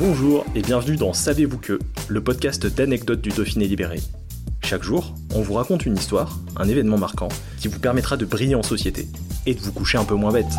Bonjour et bienvenue dans Savez-vous que, le podcast d'anecdotes du Dauphiné libéré. Chaque jour, on vous raconte une histoire, un événement marquant, qui vous permettra de briller en société et de vous coucher un peu moins bête.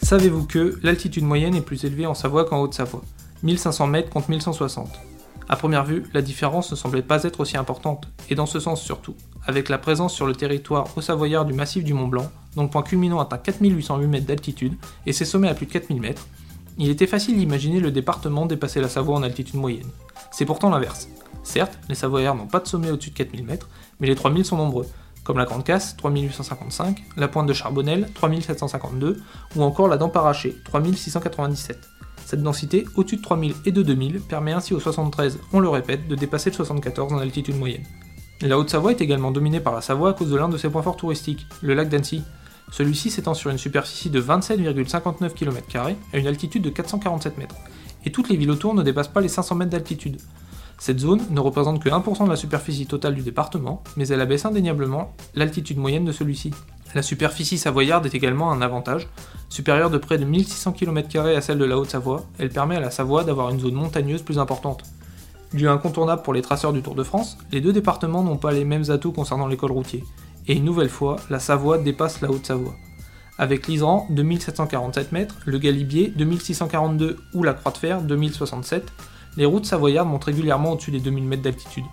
Savez-vous que l'altitude moyenne est plus élevée en Savoie qu'en Haute-Savoie 1500 mètres contre 1160. À première vue, la différence ne semblait pas être aussi importante, et dans ce sens surtout, avec la présence sur le territoire haut-savoyard du massif du Mont Blanc, dont le point culminant atteint 4808 mètres d'altitude et ses sommets à plus de 4000 mètres, il était facile d'imaginer le département dépasser la Savoie en altitude moyenne. C'est pourtant l'inverse. Certes, les Savoyards n'ont pas de sommet au-dessus de 4000 mètres, mais les 3000 sont nombreux, comme la Grande Casse, 3855, la Pointe de Charbonnel, 3752, ou encore la Dent Parachée, 3697. Cette densité, au-dessus de 3000 et de 2000, permet ainsi au 73, on le répète, de dépasser le 74 en altitude moyenne. La Haute-Savoie est également dominée par la Savoie à cause de l'un de ses points forts touristiques, le lac d'Annecy. Celui-ci s'étend sur une superficie de 27,59 km à une altitude de 447 mètres, et toutes les villes autour ne dépassent pas les 500 mètres d'altitude. Cette zone ne représente que 1% de la superficie totale du département, mais elle abaisse indéniablement l'altitude moyenne de celui-ci. La superficie savoyarde est également un avantage. Supérieure de près de 1600 km à celle de la Haute-Savoie, elle permet à la Savoie d'avoir une zone montagneuse plus importante. Lieu incontournable pour les traceurs du Tour de France, les deux départements n'ont pas les mêmes atouts concernant l'école routier. Et une nouvelle fois, la Savoie dépasse la Haute-Savoie. Avec l'Isran, 2747 mètres, le Galibier, 2642 ou la Croix de Fer, 2067, les routes savoyardes montent régulièrement au-dessus des 2000 mètres d'altitude.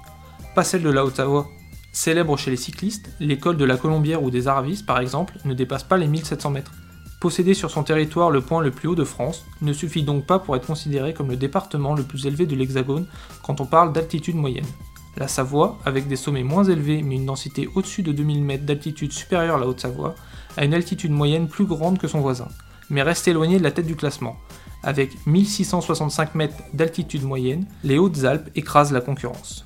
Pas celle de la Haute-Savoie. Célèbre chez les cyclistes, l'école de la Colombière ou des Aravis, par exemple, ne dépasse pas les 1700 mètres. Posséder sur son territoire le point le plus haut de France ne suffit donc pas pour être considéré comme le département le plus élevé de l'Hexagone quand on parle d'altitude moyenne. La Savoie, avec des sommets moins élevés mais une densité au-dessus de 2000 mètres d'altitude supérieure à la Haute-Savoie, a une altitude moyenne plus grande que son voisin, mais reste éloignée de la tête du classement, avec 1665 mètres d'altitude moyenne, les Hautes-Alpes écrasent la concurrence.